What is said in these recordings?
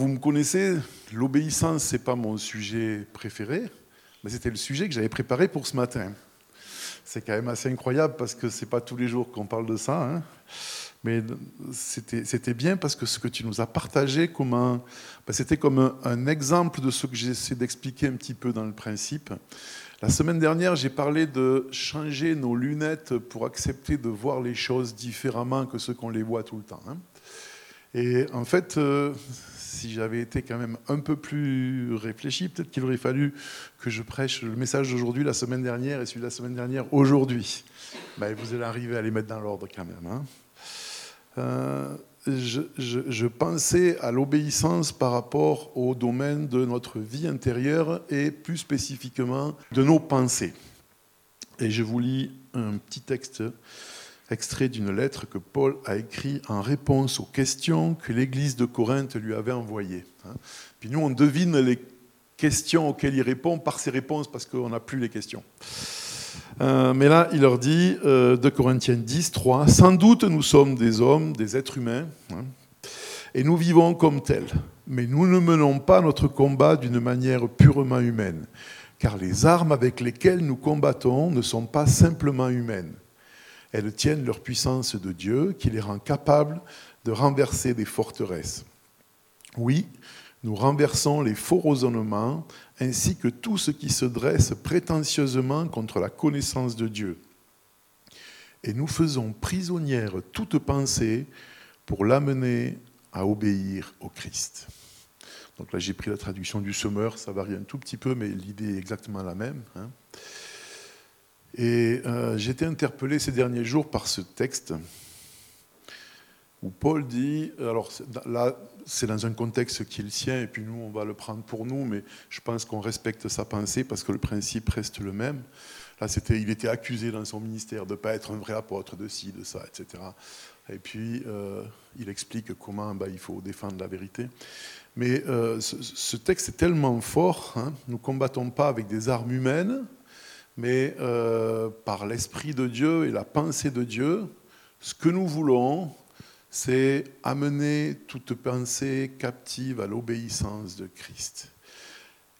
Vous me connaissez, l'obéissance, ce n'est pas mon sujet préféré, mais c'était le sujet que j'avais préparé pour ce matin. C'est quand même assez incroyable parce que ce n'est pas tous les jours qu'on parle de ça. Hein. Mais c'était bien parce que ce que tu nous as partagé, ben, c'était comme un, exemple de ce que j'essaie d'expliquer un petit peu dans le principe. La semaine dernière, j'ai parlé de changer nos lunettes pour accepter de voir les choses différemment que ce qu'on les voit tout le temps. Hein. Et en fait, euh, si j'avais été quand même un peu plus réfléchi, peut-être qu'il aurait fallu que je prêche le message d'aujourd'hui la semaine dernière et celui de la semaine dernière aujourd'hui. Ben, vous allez arriver à les mettre dans l'ordre quand même. Hein. Euh, je, pensais à l'obéissance par rapport au domaine de notre vie intérieure et plus spécifiquement de nos pensées. Et je vous lis un petit texte extrait d'une lettre que Paul a écrite en réponse aux questions que l'église de Corinthe lui avait envoyées. Hein. Puis nous, on devine les questions auxquelles il répond par ses réponses parce qu'on n'a plus les questions. Euh, mais là, il leur dit, euh, de Corinthiens 10, 3, Sans doute nous sommes des hommes, des êtres humains, hein, et nous vivons comme tels. Mais nous ne menons pas notre combat d'une manière purement humaine, car les armes avec lesquelles nous combattons ne sont pas simplement humaines. Elles tiennent leur puissance de Dieu qui les rend capables de renverser des forteresses. Oui, nous renversons les faux raisonnements ainsi que tout ce qui se dresse prétentieusement contre la connaissance de Dieu. Et nous faisons prisonnière toute pensée pour l'amener à obéir au Christ. Donc là, j'ai pris la traduction du semeur, ça varie un tout petit peu, mais l'idée est exactement la même. Hein. Et euh, j'ai été interpellé ces derniers jours par ce texte où Paul dit, alors là, c'est dans un contexte qui est le sien, et puis nous, on va le prendre pour nous, mais je pense qu'on respecte sa pensée parce que le principe reste le même. Là, c'était, il était accusé dans son ministère de ne pas être un vrai apôtre de ci, de ça, etc. Et puis, euh, il explique comment bah, il faut défendre la vérité. Mais euh, ce, texte est tellement fort, hein, nous combattons pas avec des armes humaines, mais euh, par l'Esprit de Dieu et la pensée de Dieu, ce que nous voulons, c'est amener toute pensée captive à l'obéissance de Christ.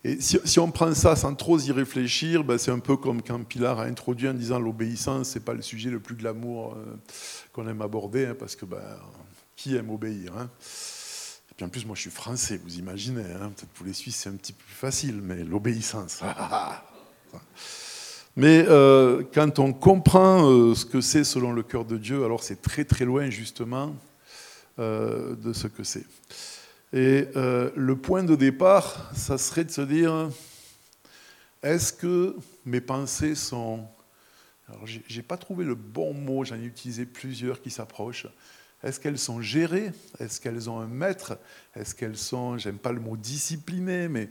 Et si, on prend ça sans trop y réfléchir, ben c'est un peu comme quand Pilar a introduit en disant l'obéissance, ce n'est pas le sujet le plus glamour euh, qu'on aime aborder, hein, parce que ben, qui aime obéir hein? Et puis en plus, moi je suis français, vous imaginez, hein, peut-être pour les Suisses c'est un petit peu plus facile, mais l'obéissance. Mais euh, quand on comprend euh, ce que c'est selon le cœur de Dieu, alors c'est très très loin justement euh, de ce que c'est. Et le point de départ, ça serait de se dire, est-ce que mes pensées sont... Alors j'ai pas trouvé le bon mot, j'en ai utilisé plusieurs qui s'approchent. Est-ce qu'elles sont gérées? Est-ce qu'elles ont un maître? Est-ce qu'elles sont, j'aime pas le mot discipliné, mais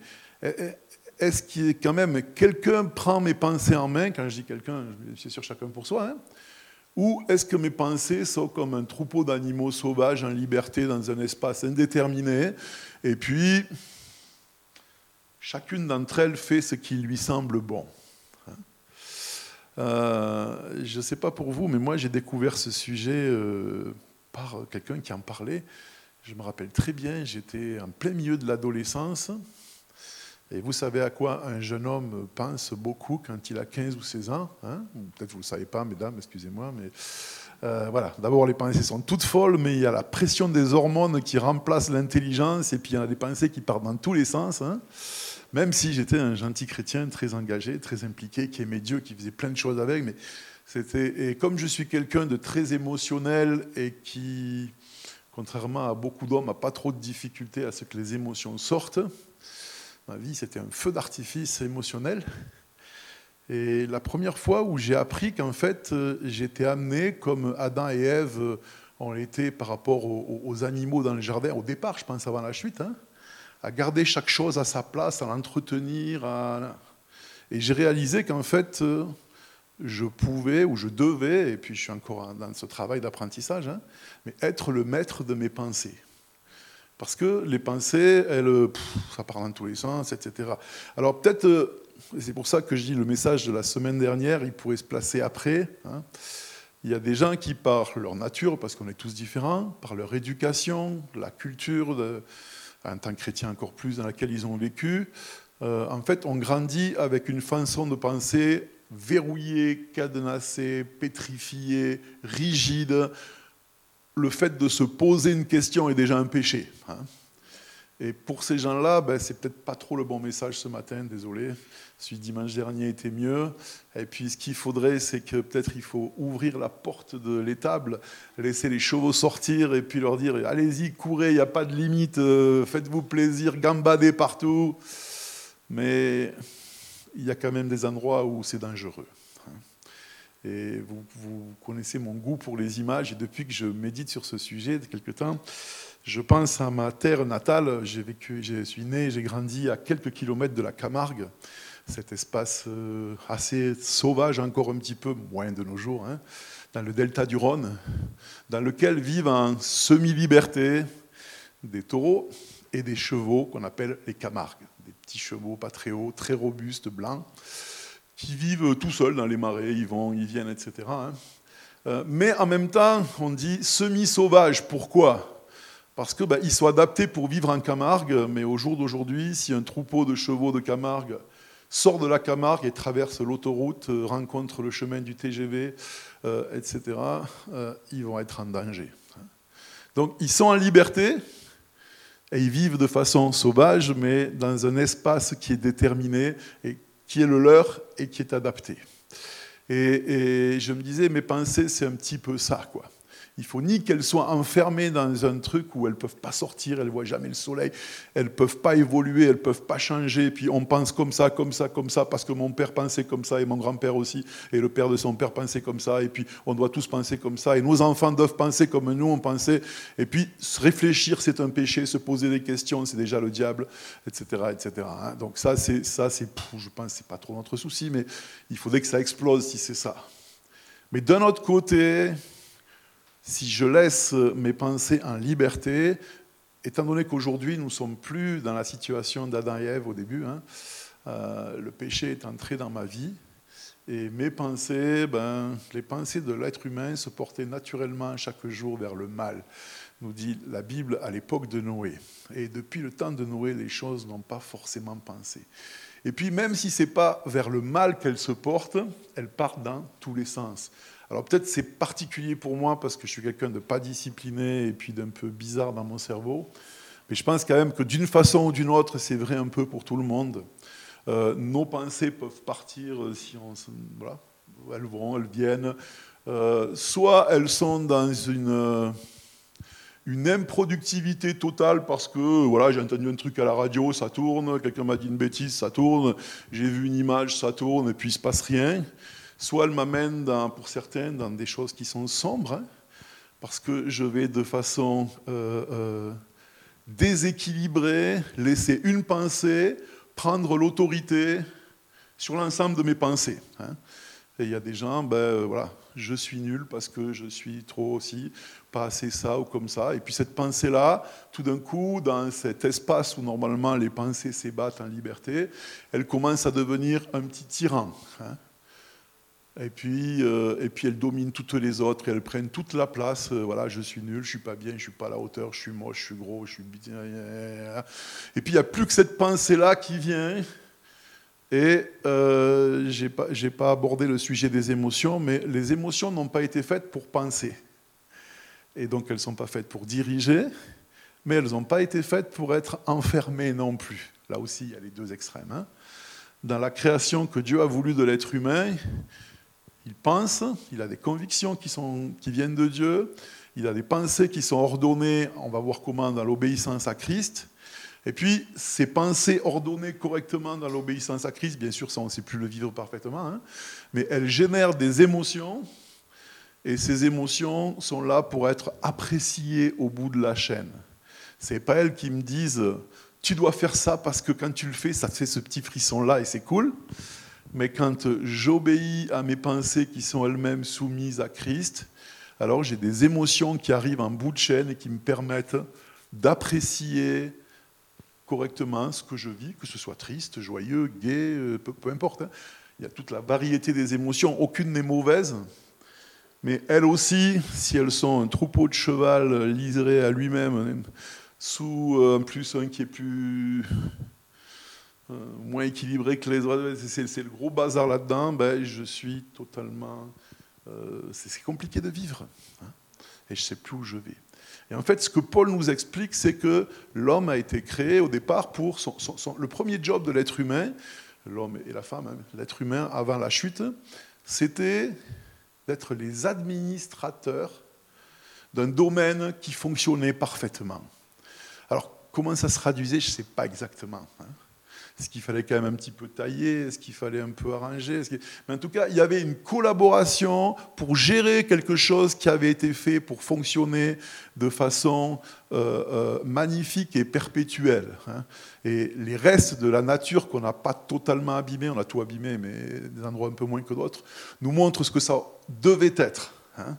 est-ce qu'il quand même quelqu'un prend mes pensées en main Quand je dis quelqu'un, c'est sûr chacun pour soi. Hein ou est-ce que mes pensées sont comme un troupeau d'animaux sauvages en liberté dans un espace indéterminé Et puis, chacune d'entre elles fait ce qui lui semble bon. Hein euh, je ne sais pas pour vous, mais moi j'ai découvert ce sujet euh, par quelqu'un qui en parlait. Je me rappelle très bien, j'étais en plein milieu de l'adolescence. Et vous savez à quoi un jeune homme pense beaucoup quand il a 15 ou 16 ans hein? Peut-être vous ne le savez pas, mesdames, excusez-moi, mais euh, voilà. D'abord, les pensées sont toutes folles, mais il y a la pression des hormones qui remplace l'intelligence, et puis il y a des pensées qui partent dans tous les sens. Hein Même si j'étais un gentil chrétien très engagé, très impliqué, qui aimait Dieu, qui faisait plein de choses avec, mais c'était. Et comme je suis quelqu'un de très émotionnel et qui, contrairement à beaucoup d'hommes, n'a pas trop de difficultés à ce que les émotions sortent, Ma vie, c'était un feu d'artifice émotionnel. Et la première fois où j'ai appris qu'en fait, euh, j'étais amené, comme Adam et Ève euh, ont été par rapport aux, animaux dans le jardin, au départ, je pense avant la chute, hein, à garder chaque chose à sa place, à l'entretenir. Et j'ai réalisé qu'en fait, euh, je pouvais ou je devais, et puis je suis encore dans ce travail d'apprentissage, hein, mais être le maître de mes pensées. Parce que les pensées, elles, ça part dans tous les sens, etc. Alors peut-être, euh, c'est pour ça que je dis le message de la semaine dernière, il pourrait se placer après. Hein. Il y a des gens qui, par leur nature, parce qu'on est tous différents, par leur éducation, la culture en tant que chrétien encore plus, dans laquelle ils ont vécu, en fait, on grandit avec une façon de penser verrouillée, cadenassée, pétrifiée, rigide. Le fait de se poser une question est déjà un péché. Hein. Et pour ces gens-là, ben, c'est peut-être pas trop le bon message ce matin, désolé. Celui dimanche dernier était mieux. Et puis ce qu'il faudrait, c'est que peut-être il faut ouvrir la porte de l'étable, laisser les chevaux sortir et puis leur dire allez-y, courez, il n'y a pas de limite, euh, faites-vous plaisir, gambadez partout. Mais il y a quand même des endroits où c'est dangereux. Et vous, connaissez mon goût pour les images, et depuis que je médite sur ce sujet de quelque temps, je pense à ma terre natale. J'ai vécu, je suis né, j'ai grandi à quelques kilomètres de la Camargue, cet espace euh, assez sauvage, encore un petit peu moins de nos jours, hein, dans le delta du Rhône, dans lequel vivent en semi-liberté des taureaux et des chevaux qu'on appelle les Camargues, des petits chevaux pas très hauts, très robustes, blancs, qui vivent tout seuls dans les marais, ils vont, ils viennent, etc. Hein. Euh, mais en même temps, on dit semi-sauvage. Pourquoi? Parce qu'ils bah, sont adaptés pour vivre en Camargue, mais au jour d'aujourd'hui, si un troupeau de chevaux de Camargue sort de la Camargue et traverse l'autoroute, euh, rencontre le chemin du TGV, euh, etc., euh, ils vont être en danger. Donc ils sont en liberté et ils vivent de façon sauvage, mais dans un espace qui est déterminé et qui est le leur et qui est adapté. Et, je me disais, mes pensées, c'est un petit peu ça, quoi. Il faut ni qu'elles soient enfermées dans un truc où elles ne peuvent pas sortir, elles ne voient jamais le soleil, elles ne peuvent pas évoluer, elles ne peuvent pas changer, puis on pense comme ça, comme ça, comme ça, parce que mon père pensait comme ça, et mon grand-père aussi, et le père de son père pensait comme ça, et puis on doit tous penser comme ça, et nos enfants doivent penser comme nous on pensait, et puis réfléchir c'est un péché, se poser des questions c'est déjà le diable, etc. etc. Hein. Donc ça, c'est, ça, c'est, je pense, c'est pas trop notre souci, mais il faudrait que ça explose si c'est ça. Mais d'un autre côté, si je laisse mes pensées en liberté, étant donné qu'aujourd'hui nous ne sommes plus dans la situation d'Adam et Ève au début, hein, euh, le péché est entré dans ma vie, et mes pensées, ben, les pensées de l'être humain se portaient naturellement chaque jour vers le mal, nous dit la Bible à l'époque de Noé. Et depuis le temps de Noé, les choses n'ont pas forcément pensé. Et puis même si ce n'est pas vers le mal qu'elles se portent, elles partent dans tous les sens. Alors peut-être c'est particulier pour moi parce que je suis quelqu'un de pas discipliné et puis d'un peu bizarre dans mon cerveau. Mais je pense quand même que d'une façon ou d'une autre, c'est vrai un peu pour tout le monde. Euh, nos pensées peuvent partir euh, si on, voilà, elles vont, elles viennent. Euh, soit elles sont dans une, une improductivité totale parce que voilà, j'ai entendu un truc à la radio, ça tourne, quelqu'un m'a dit une bêtise, ça tourne, j'ai vu une image, ça tourne, et puis il se passe rien soit elle m'amène, pour certains, dans des choses qui sont sombres, hein, parce que je vais de façon euh, euh, déséquilibrée laisser une pensée prendre l'autorité sur l'ensemble de mes pensées. Hein. Et il y a des gens, ben euh, voilà, je suis nul parce que je suis trop aussi, pas assez ça ou comme ça. Et puis cette pensée-là, tout d'un coup, dans cet espace où normalement les pensées s'ébattent en liberté, elle commence à devenir un petit tyran. Hein. Et puis, euh, et puis elles dominent toutes les autres, et elles prennent toute la place. Euh, voilà, je suis nul, je suis pas bien, je suis pas à la hauteur, je suis moche, je suis gros, je suis. Et puis il n'y a plus que cette pensée-là qui vient. Et euh, j'ai pas, pas abordé le sujet des émotions, mais les émotions n'ont pas été faites pour penser. Et donc elles ne sont pas faites pour diriger, mais elles n'ont pas été faites pour être enfermées non plus. Là aussi, il y a les deux extrêmes. Hein. Dans la création que Dieu a voulu de l'être humain, il pense, il a des convictions qui, sont, qui viennent de Dieu, il a des pensées qui sont ordonnées, on va voir comment, dans l'obéissance à Christ. Et puis, ces pensées ordonnées correctement dans l'obéissance à Christ, bien sûr, ça, on ne sait plus le vivre parfaitement, hein, mais elles génèrent des émotions, et ces émotions sont là pour être appréciées au bout de la chaîne. Ce n'est pas elles qui me disent, tu dois faire ça parce que quand tu le fais, ça te fait ce petit frisson-là et c'est cool mais quand j'obéis à mes pensées qui sont elles-mêmes soumises à Christ, alors j'ai des émotions qui arrivent en bout de chaîne et qui me permettent d'apprécier correctement ce que je vis, que ce soit triste, joyeux, gai, euh, peu, importe. Hein. Il y a toute la variété des émotions, aucune n'est mauvaise, mais elles aussi, si elles sont un troupeau de cheval liseré à lui-même, sous euh, un plus un qui est plus euh, moins équilibré que les autres, c'est le gros bazar là-dedans, ben, je suis totalement... Euh, c'est compliqué de vivre. Hein, et je ne sais plus où je vais. Et en fait, ce que Paul nous explique, c'est que l'homme a été créé au départ pour le premier job de l'être humain, l'homme et la femme, hein, l'être humain avant la chute, c'était d'être les administrateurs d'un domaine qui fonctionnait parfaitement. Alors, comment ça se traduisait, je ne sais pas exactement. Hein. Est-ce qu'il fallait quand même un petit peu tailler? Est-ce qu'il fallait un peu arranger? Mais en tout cas, il y avait une collaboration pour gérer quelque chose qui avait été fait pour fonctionner de façon euh, euh, magnifique et perpétuelle. Hein. Et les restes de la nature qu'on n'a pas totalement abîmés, on a tout abîmé, mais des endroits un peu moins que d'autres, nous montrent ce que ça devait être. Hein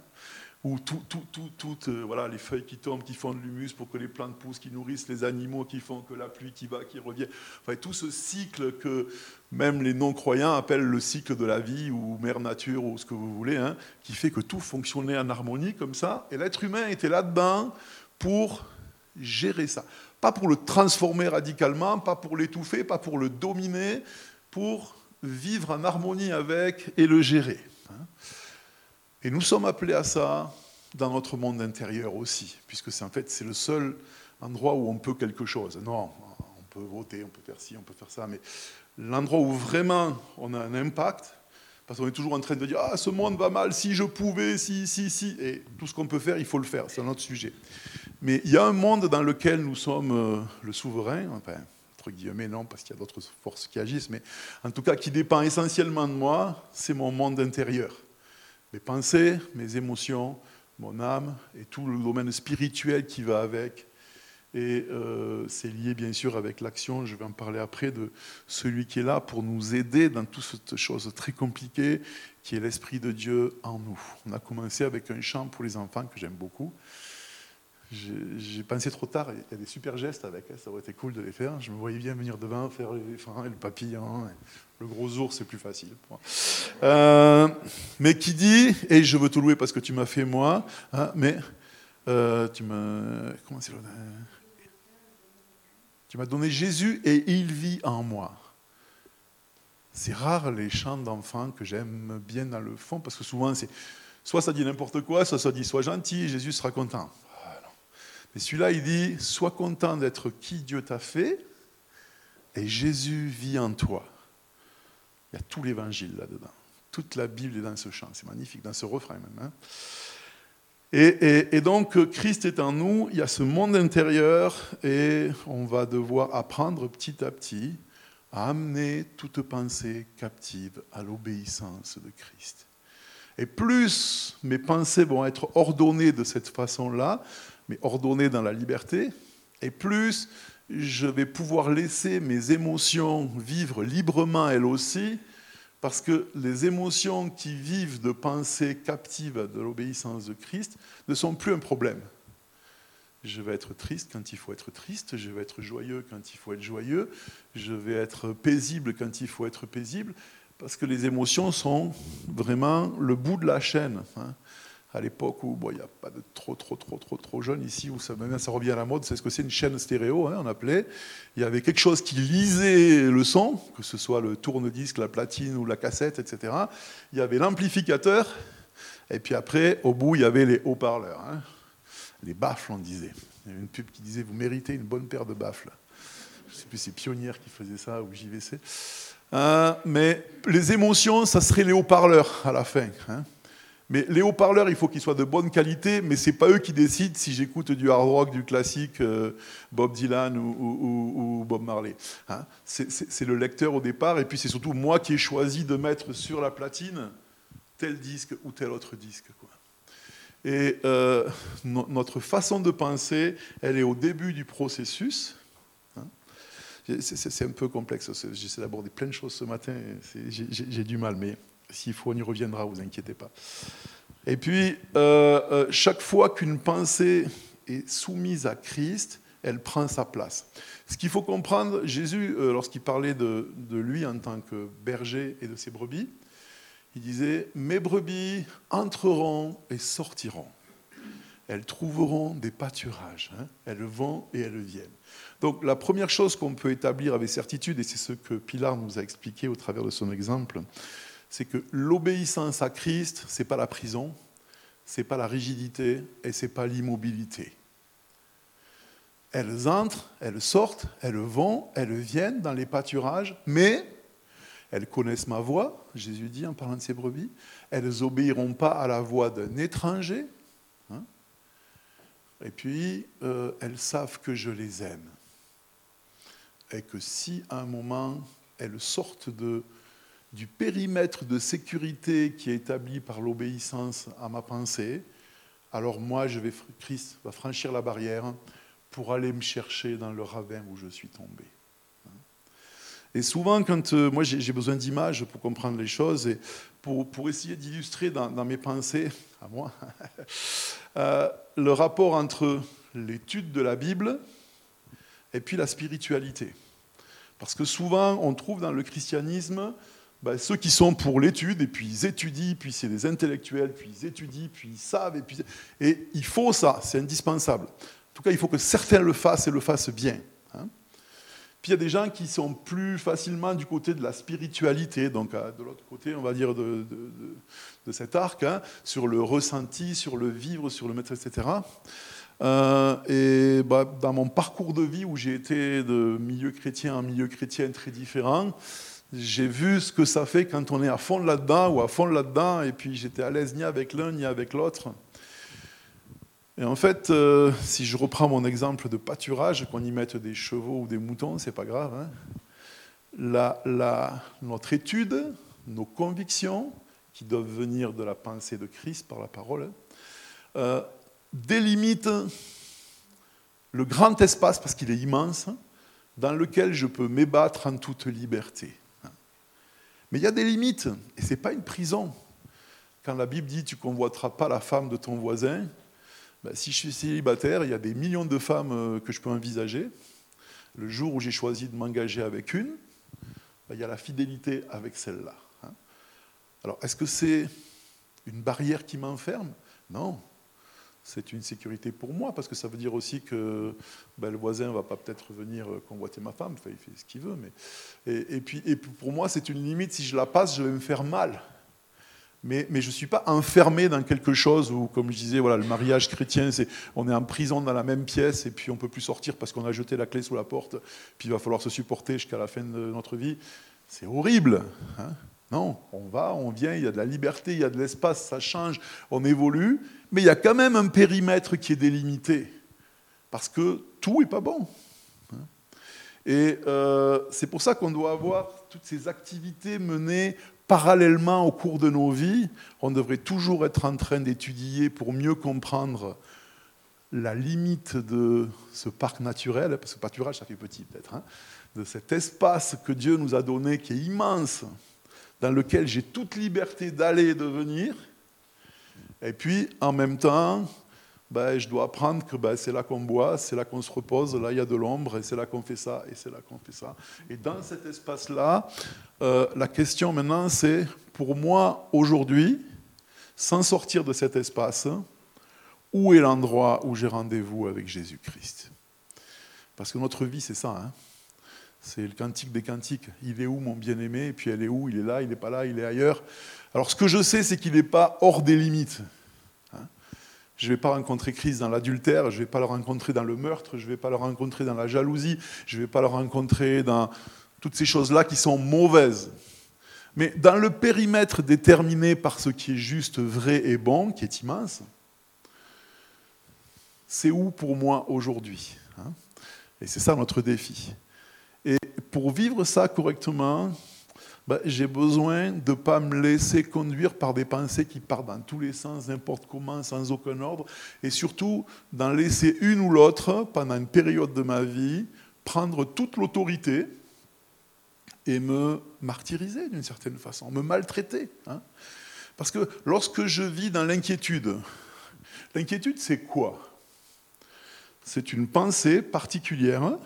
ou tout, tout, tout, euh, voilà, les feuilles qui tombent, qui font de l'humus pour que les plantes poussent, qui nourrissent les animaux, qui font que la pluie qui va, qui revient. Enfin, tout ce cycle que même les non-croyants appellent le cycle de la vie ou mère nature ou ce que vous voulez, hein, qui fait que tout fonctionnait en harmonie comme ça. Et l'être humain était là-dedans pour gérer ça. Pas pour le transformer radicalement, pas pour l'étouffer, pas pour le dominer, pour vivre en harmonie avec et le gérer. Hein. Et nous sommes appelés à ça dans notre monde intérieur aussi, puisque c'est en fait c'est le seul endroit où on peut quelque chose. Non, on peut voter, on peut faire ci, on peut faire ça, mais l'endroit où vraiment on a un impact, parce qu'on est toujours en train de dire ah ce monde va mal, si je pouvais, si si si, et tout ce qu'on peut faire, il faut le faire, c'est un autre sujet. Mais il y a un monde dans lequel nous sommes euh, le souverain, enfin entre guillemets non, parce qu'il y a d'autres forces qui agissent, mais en tout cas qui dépend essentiellement de moi, c'est mon monde intérieur mes pensées, mes émotions, mon âme et tout le domaine spirituel qui va avec. Et euh, c'est lié bien sûr avec l'action, je vais en parler après, de celui qui est là pour nous aider dans toute cette chose très compliquée qui est l'Esprit de Dieu en nous. On a commencé avec un chant pour les enfants que j'aime beaucoup. J'ai pensé trop tard, il y a des super gestes avec, hein, ça aurait été cool de les faire. Je me voyais bien venir devant, faire l'éléphant et le papillon. Le gros ours, c'est plus facile. Euh, mais qui dit, et je veux te louer parce que tu m'as fait moi, hein, mais euh, tu m'as. Comment c'est Tu m'as donné Jésus et il vit en moi. C'est rare les chants d'enfants que j'aime bien dans le fond parce que souvent c'est soit ça dit n'importe quoi, soit ça dit sois gentil, Jésus sera content. Mais celui-là, il dit Sois content d'être qui Dieu t'a fait, et Jésus vit en toi. Il y a tout l'évangile là-dedans. Toute la Bible est dans ce chant. C'est magnifique, dans ce refrain même. Hein. et, donc, Christ est en nous, il y a ce monde intérieur, et on va devoir apprendre petit à petit à amener toute pensée captive à l'obéissance de Christ. Et plus mes pensées vont être ordonnées de cette façon-là, mais ordonné dans la liberté, et plus je vais pouvoir laisser mes émotions vivre librement elles aussi, parce que les émotions qui vivent de pensées captives de l'obéissance de Christ ne sont plus un problème. Je vais être triste quand il faut être triste, je vais être joyeux quand il faut être joyeux, je vais être paisible quand il faut être paisible, parce que les émotions sont vraiment le bout de la chaîne. Hein à l'époque où il n'y a pas de trop, trop, trop, trop, trop jeunes ici, où ça, ça revient à la mode, c'est ce que c'est une chaîne stéréo, hein, on appelait. Il y avait quelque chose qui lisait le son, que ce soit le tourne-disque, la platine ou la cassette, etc. Il y avait l'amplificateur, et puis après, au bout, il y avait les haut-parleurs. Hein. Les baffles, on disait. Il y avait une pub qui disait Vous méritez une bonne paire de baffles. Je ne sais plus, c'est Pionnière qui faisait ça, ou JVC. Euh, mais les émotions, ça serait les haut-parleurs à la fin. Mais les haut-parleurs, il faut qu'ils soient de bonne qualité, mais ce n'est pas eux qui décident si j'écoute du hard rock, du classique, euh, Bob Dylan ou, Bob Marley. Hein. c'est le lecteur au départ, et puis c'est surtout moi qui ai choisi de mettre sur la platine tel disque ou tel autre disque. Et euh, notre façon de penser, elle est au début du processus. Hein. C'est un peu complexe. J'essaie d'aborder plein de choses ce matin. J'ai du mal, mais s'il faut, on y reviendra, vous inquiétez pas. Et puis, euh, euh, chaque fois qu'une pensée est soumise à Christ, elle prend sa place. Ce qu'il faut comprendre, Jésus, euh, lorsqu'il parlait de, lui en tant que berger et de ses brebis, il disait, mes brebis entreront et sortiront. elles trouveront des pâturages. Hein. elles vont et elles viennent. Donc la première chose qu'on peut établir avec certitude, et c'est ce que Pilar nous a expliqué au travers de son exemple, c'est que l'obéissance à Christ, ce n'est pas la prison, ce n'est pas la rigidité et ce n'est pas l'immobilité. Elles entrent, elles sortent, elles vont, elles viennent dans les pâturages, mais elles connaissent ma voix, Jésus dit en parlant de ses brebis, elles obéiront pas à la voix d'un étranger, hein. et puis euh, elles savent que je les aime. Et que si à un moment elles sortent de, du périmètre de sécurité qui est établi par l'obéissance à ma pensée, alors moi, je vais, Christ va franchir la barrière pour aller me chercher dans le ravin où je suis tombé. Et souvent, quand euh, moi j'ai besoin d'images pour comprendre les choses et pour, pour essayer d'illustrer dans, mes pensées, à moi, euh, le rapport entre l'étude de la Bible et puis la spiritualité. Parce que souvent, on trouve dans le christianisme ben, ceux qui sont pour l'étude, et puis ils étudient, puis c'est des intellectuels, puis ils étudient, puis ils savent, et, puis... et il faut ça, c'est indispensable. En tout cas, il faut que certains le fassent et le fassent bien. Hein. Puis il y a des gens qui sont plus facilement du côté de la spiritualité, donc de l'autre côté, on va dire, de, de, cet arc, hein, sur le ressenti, sur le vivre, sur le maître, etc. Euh, et bah, dans mon parcours de vie où j'ai été de milieu chrétien en milieu chrétien très différent, j'ai vu ce que ça fait quand on est à fond là-dedans ou à fond là-dedans, et puis j'étais à l'aise ni avec l'un ni avec l'autre. Et en fait, euh, si je reprends mon exemple de pâturage, qu'on y mette des chevaux ou des moutons, c'est pas grave. Hein. Notre étude, nos convictions, qui doivent venir de la pensée de Christ par la parole, euh, délimitent le grand espace, parce qu'il est immense, dans lequel je peux m'ébattre en toute liberté. Mais il y a des limites, et ce n'est pas une prison. Quand la Bible dit tu convoiteras pas la femme de ton voisin, ben, si je suis célibataire, il y a des millions de femmes euh, que je peux envisager. Le jour où j'ai choisi de m'engager avec une, ben, il y a la fidélité avec celle-là. Hein. Alors, est-ce que c'est une barrière qui m'enferme? Non c'est une sécurité pour moi, parce que ça veut dire aussi que ben, le voisin ne va pas peut-être venir euh, convoiter ma femme, il fait ce qu'il veut. Mais... Et, puis, et pour moi, c'est une limite, si je la passe, je vais me faire mal. Mais, mais je ne suis pas enfermé dans quelque chose où, comme je disais, voilà, le mariage chrétien, c'est on est en prison dans la même pièce et puis on ne peut plus sortir parce qu'on a jeté la clé sous la porte, puis il va falloir se supporter jusqu'à la fin de notre vie. C'est horrible. Hein non, on va, on vient, il y a de la liberté, il y a de l'espace, ça change, on évolue, mais il y a quand même un périmètre qui est délimité, parce que tout n'est pas bon. Et euh, c'est pour ça qu'on doit avoir toutes ces activités menées parallèlement au cours de nos vies. On devrait toujours être en train d'étudier pour mieux comprendre la limite de ce parc naturel, parce que pâturage, ça fait petit peut-être, hein, de cet espace que Dieu nous a donné qui est immense dans lequel j'ai toute liberté d'aller et de venir. Et puis, en même temps, ben, je dois apprendre que ben, c'est là qu'on boit, c'est là qu'on se repose, là il y a de l'ombre, et c'est là qu'on fait ça, et c'est là qu'on fait ça. Et dans cet espace-là, euh, la question maintenant, c'est, pour moi, aujourd'hui, sans sortir de cet espace, où est l'endroit où j'ai rendez-vous avec Jésus-Christ? Parce que notre vie, c'est ça. Hein c'est le cantique des cantiques. Il est où mon bien-aimé? Et puis elle est où? Il est là, il n'est pas là, il est ailleurs. Alors ce que je sais, c'est qu'il n'est pas hors des limites. Hein. je ne vais pas rencontrer Christ dans l'adultère, je ne vais pas le rencontrer dans le meurtre, je ne vais pas le rencontrer dans la jalousie, je ne vais pas le rencontrer dans toutes ces choses-là qui sont mauvaises. Mais dans le périmètre déterminé par ce qui est juste, vrai et bon, qui est immense, c'est où pour moi aujourd'hui hein? Et c'est ça notre défi. Et pour vivre ça correctement, ben, j'ai besoin de ne pas me laisser conduire par des pensées qui partent dans tous les sens, n'importe comment, sans aucun ordre, et surtout d'en laisser une ou l'autre pendant une période de ma vie, prendre toute l'autorité et me martyriser d'une certaine façon, me maltraiter. Hein. Parce que lorsque je vis dans l'inquiétude, l'inquiétude c'est quoi? C'est une pensée particulière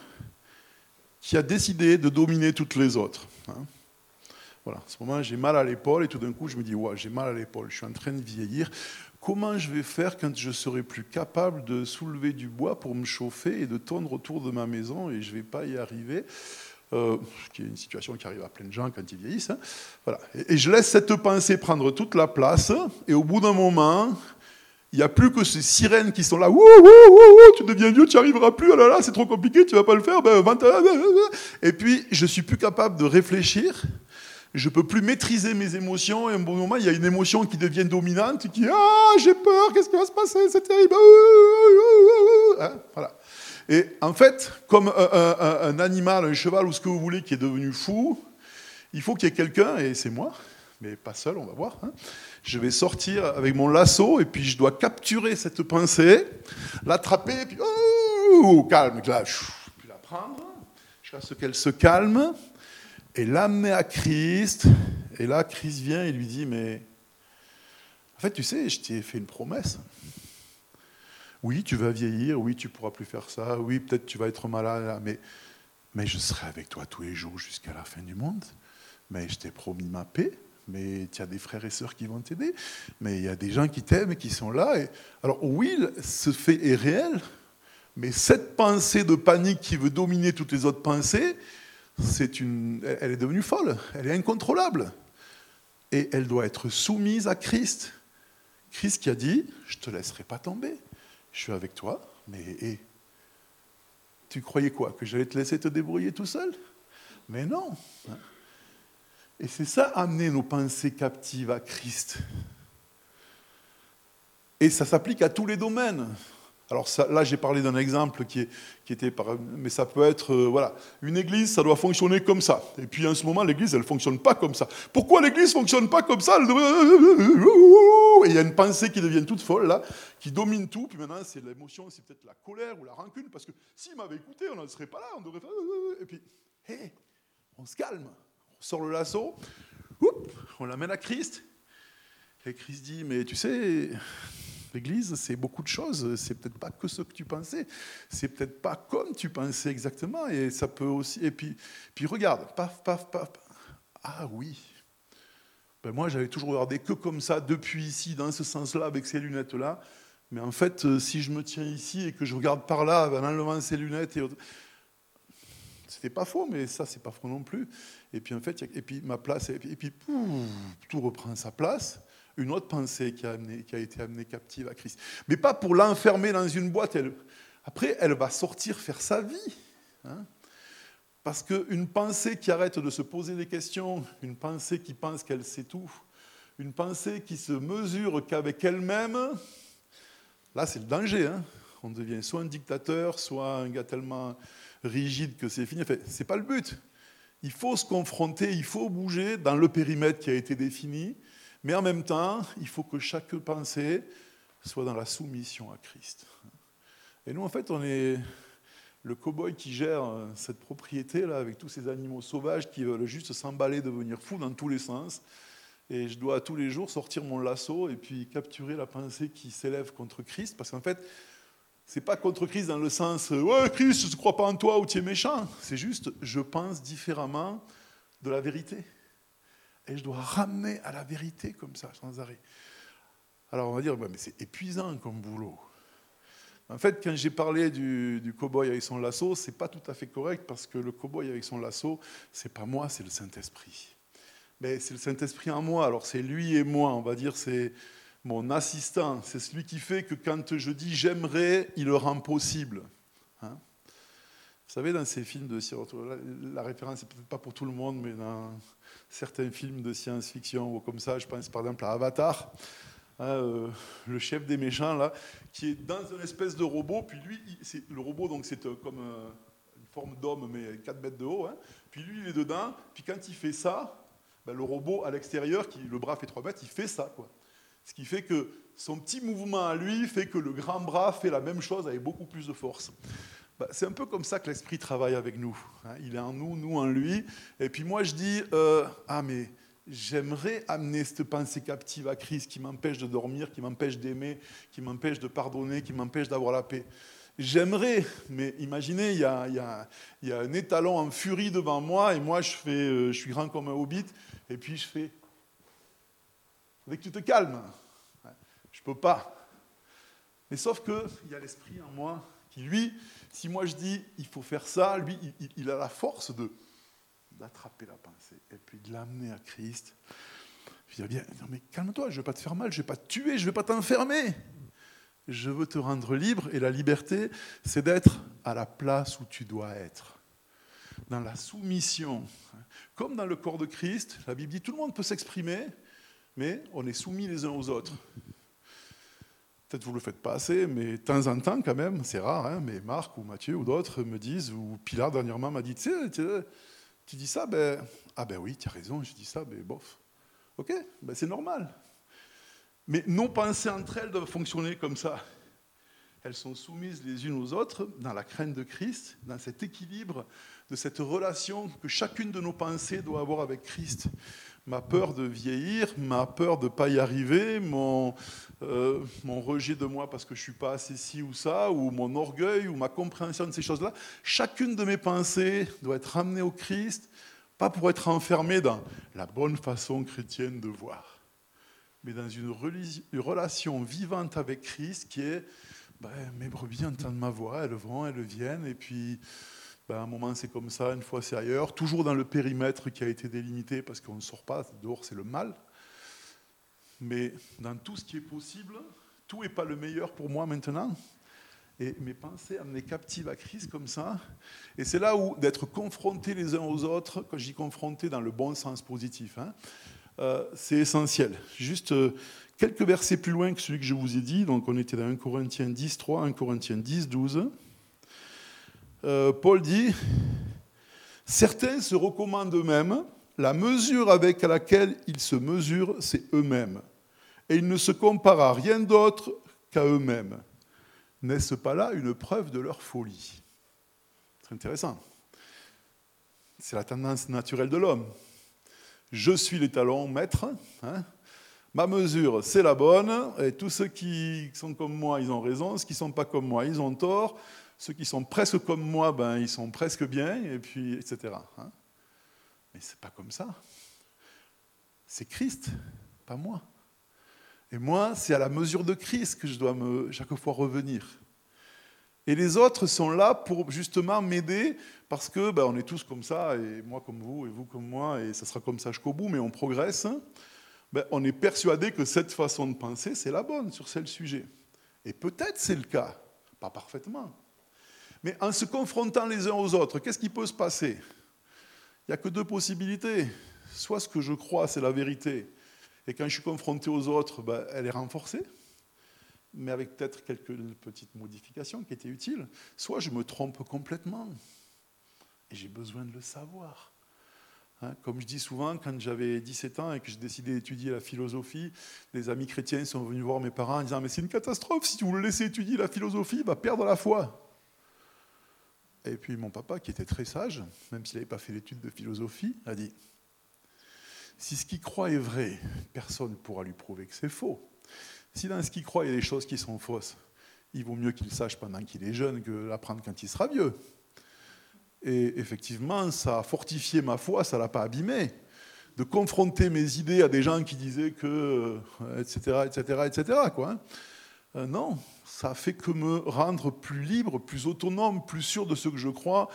qui a décidé de dominer toutes les autres. Hein. Voilà, en ce moment, j'ai mal à l'épaule et tout d'un coup, je me dis, ouais, j'ai mal à l'épaule, je suis en train de vieillir. Comment je vais faire quand je serai plus capable de soulever du bois pour me chauffer et de tondre autour de ma maison et je ne vais pas y arriver euh, qui est une situation qui arrive à plein de gens quand ils vieillissent. Hein. Voilà. Et, je laisse cette pensée prendre toute la place, et au bout d'un moment, il n'y a plus que ces sirènes qui sont là. Tu deviens vieux, tu n'y arriveras plus. Oh là c'est trop compliqué, tu vas pas le faire. Ben, et puis, je suis plus capable de réfléchir. Je peux plus maîtriser mes émotions. Et à un bon moment, il y a une émotion qui devient dominante, qui ah, j'ai peur, qu'est-ce qui va se passer, c'est terrible. Hein, voilà. Et en fait, comme un, animal, un cheval ou ce que vous voulez qui est devenu fou, il faut qu'il y ait quelqu'un, et c'est moi, mais pas seul, on va voir. Hein. Je vais sortir avec mon lasso et puis je dois capturer cette pensée, l'attraper, et puis oh, calme, là, puis la prendre, jusqu'à ce qu'elle se calme, et l'amener à Christ. Et là, Christ vient et lui dit, mais en fait, tu sais, je t'ai fait une promesse. Oui, tu vas vieillir, oui, tu pourras plus faire ça, oui, peut-être tu vas être malade, mais, mais je serai avec toi tous les jours jusqu'à la fin du monde. Mais je t'ai promis ma paix, mais tu as des frères et sœurs qui vont t'aider, mais il y a des gens qui t'aiment et qui sont là. Alors oui, ce fait est réel, mais cette pensée de panique qui veut dominer toutes les autres pensées, elle est devenue folle, elle est incontrôlable. Et elle doit être soumise à Christ. Christ qui a dit, je ne te laisserai pas tomber je suis avec toi, mais tu croyais quoi? Que j'allais te laisser te débrouiller tout seul? Mais non. Et c'est ça, amener nos pensées captives à Christ. Et ça s'applique à tous les domaines. Alors là, j'ai parlé d'un exemple qui, était par, mais ça peut être, euh, voilà, une église, ça doit fonctionner comme ça. Et puis en ce moment, l'église, elle ne fonctionne pas comme ça. Pourquoi l'église ne fonctionne pas comme ça? Et il y a une pensée qui devient toute folle là, qui domine tout. Puis maintenant, c'est l'émotion, c'est peut-être la colère ou la rancune, parce que s'il m'avait écouté, on n'en serait pas là. On devrait faire. Et puis, hé, on se calme, sort le lasso, on l'amène à Christ. Et Christ dit, mais tu sais, L'Église, c'est beaucoup de choses. C'est peut-être pas que ce que tu pensais. C'est peut-être pas comme tu pensais exactement. Et ça peut aussi. Et puis, puis regarde, paf, paf, paf. Ah oui. Ben moi, j'avais toujours regardé que comme ça depuis ici, dans ce sens-là, avec ces lunettes-là. Mais en fait, euh, si je me tiens ici et que je regarde par là, en enlevant ces lunettes, et c'était pas faux, mais ça, c'est pas faux non plus. Et puis en fait, et puis ma place, et puis, tout reprend sa place une autre pensée qui a, été amenée captive à Christ. Mais pas pour l'enfermer dans une boîte. Après, elle va sortir faire sa vie. Hein. Parce qu'une pensée qui arrête de se poser des questions, une pensée qui pense qu'elle sait tout, une pensée qui se mesure qu'avec elle-même, là c'est le danger. Hein. On devient soit un dictateur, soit un gars tellement rigide que c'est fini. Enfin, ce n'est pas le but. Il faut se confronter, il faut bouger dans le périmètre qui a été défini. Mais en même temps, il faut que chaque pensée soit dans la soumission à Christ. Et nous, en fait, on est le cow-boy qui gère cette propriété-là avec tous ces animaux sauvages qui veulent juste s'emballer, devenir fous dans tous les sens. Et je dois tous les jours sortir mon lasso et puis capturer la pensée qui s'élève contre Christ. Parce qu'en fait, c'est pas contre Christ dans le sens Ouais, Christ, je ne crois pas en toi ou tu es méchant. C'est juste je pense différemment de la vérité. Et je dois ramener à la vérité comme ça, sans arrêt. Alors on va dire, mais c'est épuisant comme boulot. En fait, quand j'ai parlé du, du cow-boy avec son lasso, c'est pas tout à fait correct parce que le cow-boy avec son lasso, c'est pas moi, c'est le Saint-Esprit. Mais c'est le Saint-Esprit en moi, alors c'est lui et moi, on va dire, c'est mon assistant, c'est celui qui fait que quand je dis j'aimerais, il le rend possible. Hein Vous savez, dans ces films de la référence n'est peut-être pas pour tout le monde, mais dans certains films de science-fiction ou comme ça, je pense par exemple à Avatar, hein, euh, le chef des méchants là, qui est dans une espèce de robot, puis lui, le robot donc c'est euh, comme euh, une forme d'homme mais 4 mètres de haut, hein, puis lui il est dedans, puis quand il fait ça, ben, le robot à l'extérieur, qui le bras fait 3 mètres, il fait ça quoi. Ce qui fait que son petit mouvement à lui fait que le grand bras fait la même chose avec beaucoup plus de force. Bah, c'est un peu comme ça que l'Esprit travaille avec nous. Hein. Il est en nous, nous en lui. Et puis moi, je dis, euh, ah mais j'aimerais amener cette pensée captive à Christ qui m'empêche de dormir, qui m'empêche d'aimer, qui m'empêche de pardonner, qui m'empêche d'avoir la paix. J'aimerais, mais imaginez, il y, a, un étalon en furie devant moi, et moi euh, je suis grand comme un hobbit, et puis je fais. Avec que tu te calmes. Je ne peux pas. Mais sauf qu'il y a l'esprit en moi qui, lui, si moi je dis il faut faire ça, lui, il, a la force de d'attraper la pensée et puis de l'amener à Christ. Je dis bien, non mais calme-toi, je ne vais pas te faire mal, je ne vais pas te tuer, je ne vais pas t'enfermer. Je veux te rendre libre et la liberté, c'est d'être à la place où tu dois être. Dans la soumission. Comme dans le corps de Christ, la Bible dit tout le monde peut s'exprimer, mais on est soumis les uns aux autres. Peut-être vous ne le faites pas assez, mais de temps en temps, quand même, c'est rare, hein, mais Marc ou Mathieu ou d'autres me disent, ou Pilar dernièrement m'a dit, tu sais, tu dis ça, ben, ah ben oui, tu as raison, je dis ça, ben bof. Ok, ben c'est normal. Mais nos pensées entre elles doivent fonctionner comme ça. Elles sont soumises les unes aux autres dans la crainte de Christ, dans cet équilibre de cette relation que chacune de nos pensées doit avoir avec Christ ma peur de vieillir, ma peur de ne pas y arriver, mon, euh, mon rejet de moi parce que je ne suis pas assez ci ou ça, ou mon orgueil, ou ma compréhension de ces choses-là, chacune de mes pensées doit être ramenée au Christ, pas pour être enfermée dans la bonne façon chrétienne de voir, mais dans une, relation vivante avec Christ qui est, ben, mes brebis entendent ma voix, elles vont, elles viennent, et puis ben, un moment c'est comme ça, une fois c'est ailleurs, toujours dans le périmètre qui a été délimité parce qu'on ne sort pas, dehors c'est le mal. Mais dans tout ce qui est possible, tout n'est pas le meilleur pour moi maintenant. Et mes pensées amenées captives à Christ comme ça. Et c'est là où d'être confrontés les uns aux autres, quand je dis confrontés dans le bon sens positif, hein, euh, c'est essentiel. Juste euh, quelques versets plus loin que celui que je vous ai dit. Donc on était dans 1 Corinthiens 10, 3, 1 Corinthiens 10, 12. Euh, Paul dit, certains se recommandent eux-mêmes, la mesure avec laquelle ils se mesurent, c'est eux-mêmes. Et ils ne se comparent à rien d'autre qu'à eux-mêmes. N'est-ce pas là une preuve de leur folie? C'est intéressant. C'est la tendance naturelle de l'homme. Je suis l'étalon maître. Hein. Ma mesure, c'est la bonne. Et tous ceux qui sont comme moi, ils ont raison. Ceux qui ne sont pas comme moi, ils ont tort. Ceux qui sont presque comme moi, ben, ils sont presque bien, et puis, etc. Hein. Mais ce n'est pas comme ça. C'est Christ, pas moi. Et moi, c'est à la mesure de Christ que je dois chaque fois revenir. Et les autres sont là pour justement m'aider, parce que ben, on est tous comme ça, et moi comme vous, et vous comme moi, et ça sera comme ça jusqu'au bout, mais on progresse. Ben, on est persuadé que cette façon de penser, c'est la bonne sur ce sujet. Et peut-être c'est le cas, pas parfaitement. Mais en se confrontant les uns aux autres, qu'est-ce qui peut se passer? Il n'y a que deux possibilités. Soit ce que je crois, c'est la vérité, et quand je suis confronté aux autres, ben, elle est renforcée, mais avec peut-être quelques petites modifications qui étaient utiles. Soit je me trompe complètement, et j'ai besoin de le savoir. Hein, comme je dis souvent, quand j'avais 17 ans et que j'ai décidé d'étudier la philosophie, les amis chrétiens sont venus voir mes parents en disant Mais c'est une catastrophe, si vous le laissez étudier la philosophie, il va perdre la foi. Et puis mon papa, qui était très sage, même s'il n'avait pas fait l'étude de philosophie, a dit Si ce qu'il croit est vrai, personne ne pourra lui prouver que c'est faux. Si dans ce qu'il croit, il y a des choses qui sont fausses, il vaut mieux qu'il sache pendant qu'il est jeune que l'apprendre quand il sera vieux. Et effectivement, ça a fortifié ma foi, ça ne l'a pas abîmé. De confronter mes idées à des gens qui disaient que. etc., etc., etc. Quoi, hein. Euh, non, ça fait que me rendre plus libre, plus autonome, plus sûr de ce que je crois.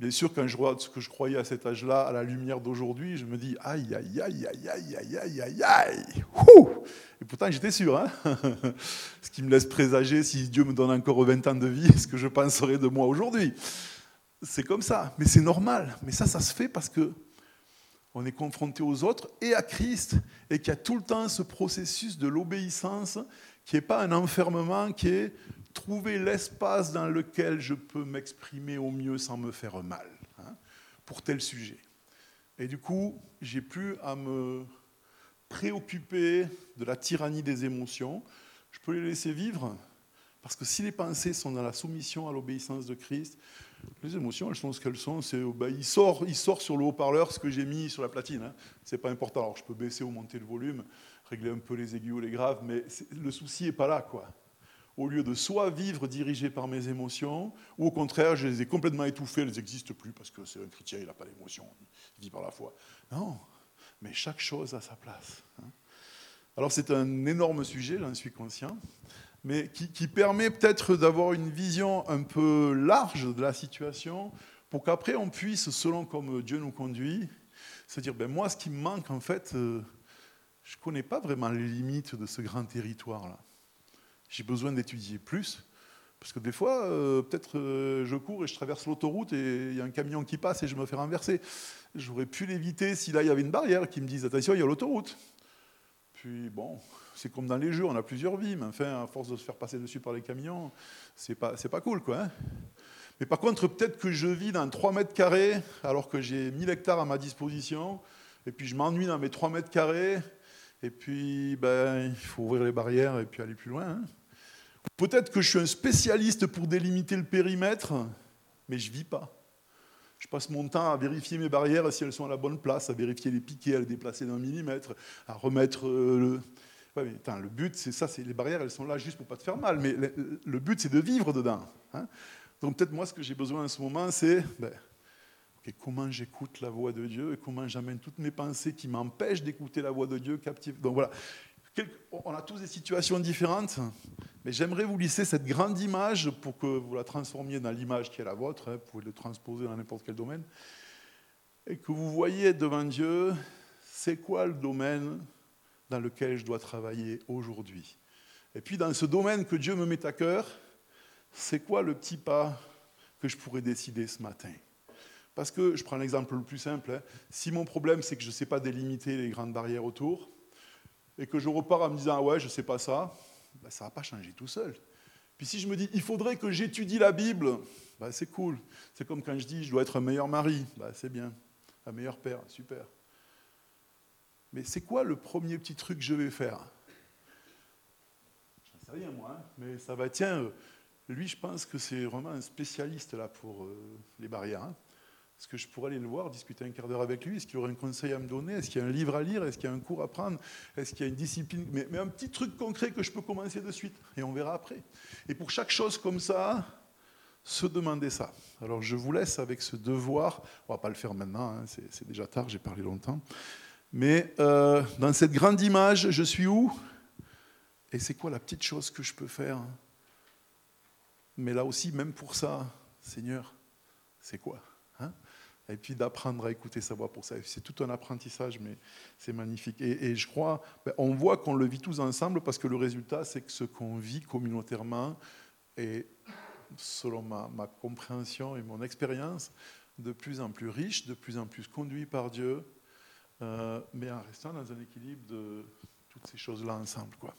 Bien sûr, quand je regarde ce que je croyais à cet âge-là, à la lumière d'aujourd'hui, je me dis aïe, aïe, aïe, aïe, aïe, aïe, aïe, aïe, aïe. Et pourtant, j'étais sûr. Hein ce qui me laisse présager, si Dieu me donne encore 20 ans de vie, ce que je penserais de moi aujourd'hui. C'est comme ça, mais c'est normal. Mais ça, ça se fait parce que on est confronté aux autres et à Christ, et qu'il y a tout le temps ce processus de l'obéissance qui n'est pas un enfermement, qui est trouver l'espace dans lequel je peux m'exprimer au mieux sans me faire mal, hein, pour tel sujet. Et du coup, j'ai plus à me préoccuper de la tyrannie des émotions. Je peux les laisser vivre, parce que si les pensées sont dans la soumission à l'obéissance de Christ, les émotions, elles sont ce qu'elles sont. C'est, bah, il, sort, il sort sur le haut-parleur ce que j'ai mis sur la platine. Hein. Ce n'est pas important. Alors, je peux baisser ou monter le volume régler un peu les aigus ou les graves, mais le souci n'est pas là. quoi. au lieu de soit vivre dirigé par mes émotions, ou au contraire, je les ai complètement étouffées, elles n'existent plus parce que c'est un chrétien, il n'a pas d'émotion, il vit par la foi. Non, mais chaque chose a sa place. Hein. Alors c'est un énorme sujet, j'en suis conscient, mais qui, permet peut-être d'avoir une vision un peu large de la situation pour qu'après on puisse, selon comme Dieu nous conduit, se dire, ben moi ce qui me manque en fait, euh, je ne connais pas vraiment les limites de ce grand territoire-là. J'ai besoin d'étudier plus, parce que des fois, euh, peut-être euh, je cours et je traverse l'autoroute et il y a un camion qui passe et je me fais renverser. J'aurais pu l'éviter si là il y avait une barrière qui me dise attention, il y a l'autoroute. Puis bon, c'est comme dans les jeux, on a plusieurs vies, mais enfin, à force de se faire passer dessus par les camions, c'est pas, pas cool, quoi. Hein. mais par contre, peut-être que je vis dans 3 mètres carrés, alors que j'ai 1000 hectares à ma disposition, et puis je m'ennuie dans mes 3 mètres carrés, et puis ben, il faut ouvrir les barrières et puis aller plus loin. Hein. Peut-être que je suis un spécialiste pour délimiter le périmètre, mais je ne vis pas. Je passe mon temps à vérifier mes barrières si elles sont à la bonne place, à vérifier les piquets, à les déplacer d'un millimètre, à remettre euh, le. le but, c'est ça, c'est les barrières, elles sont là juste pour pas te faire mal, mais le, but, c'est de vivre dedans. Hein. Donc peut-être moi, ce que j'ai besoin en ce moment, c'est ben, comment j'écoute la voix de Dieu et comment j'amène toutes mes pensées qui m'empêchent d'écouter la voix de Dieu captive. Donc voilà, on a tous des situations différentes, mais j'aimerais vous lisser cette grande image pour que vous la transformiez dans l'image qui est la vôtre, hein, vous pouvez le transposer dans n'importe quel domaine, et que vous voyez devant Dieu, c'est quoi le domaine dans lequel je dois travailler aujourd'hui? Et puis dans ce domaine que Dieu me met à cœur, c'est quoi le petit pas que je pourrais décider ce matin? Parce que, je prends l'exemple le plus simple, hein, si mon problème c'est que je ne sais pas délimiter les grandes barrières autour, et que je repars en me disant ouais, je ne sais pas ça, ben, ça ne va pas changer tout seul. Puis si je me dis il faudrait que j'étudie la Bible, ben, c'est cool. C'est comme quand je dis je dois être un meilleur mari, ben, c'est bien. Un meilleur père, super. Mais c'est quoi le premier petit truc que je vais faire? Je ne sais rien moi, hein, mais ça va, tiens, euh, lui je pense que c'est vraiment un spécialiste là pour euh, les barrières. Hein. Est-ce que je pourrais aller le voir, discuter un quart d'heure avec lui? Est-ce qu'il y aurait un conseil à me donner? Est-ce qu'il y a un livre à lire? Est-ce qu'il y a un cours à prendre? Est-ce qu'il y a une discipline? Mais, un petit truc concret que je peux commencer de suite. Et on verra après. Et pour chaque chose comme ça, se demander ça. Alors je vous laisse avec ce devoir. On ne va pas le faire maintenant, hein, c'est déjà tard, j'ai parlé longtemps. Mais euh, dans cette grande image, je suis où? Et c'est quoi la petite chose que je peux faire? Mais là aussi, même pour ça, Seigneur, c'est quoi? Et puis d'apprendre à écouter sa voix pour ça. C'est tout un apprentissage, mais c'est magnifique. Et, je crois, ben, on voit qu'on le vit tous ensemble parce que le résultat, c'est que ce qu'on vit communautairement est, selon ma, compréhension et mon expérience, de plus en plus riche, de plus en plus conduit par Dieu, euh, mais en restant dans un équilibre de toutes ces choses-là ensemble. Quoi.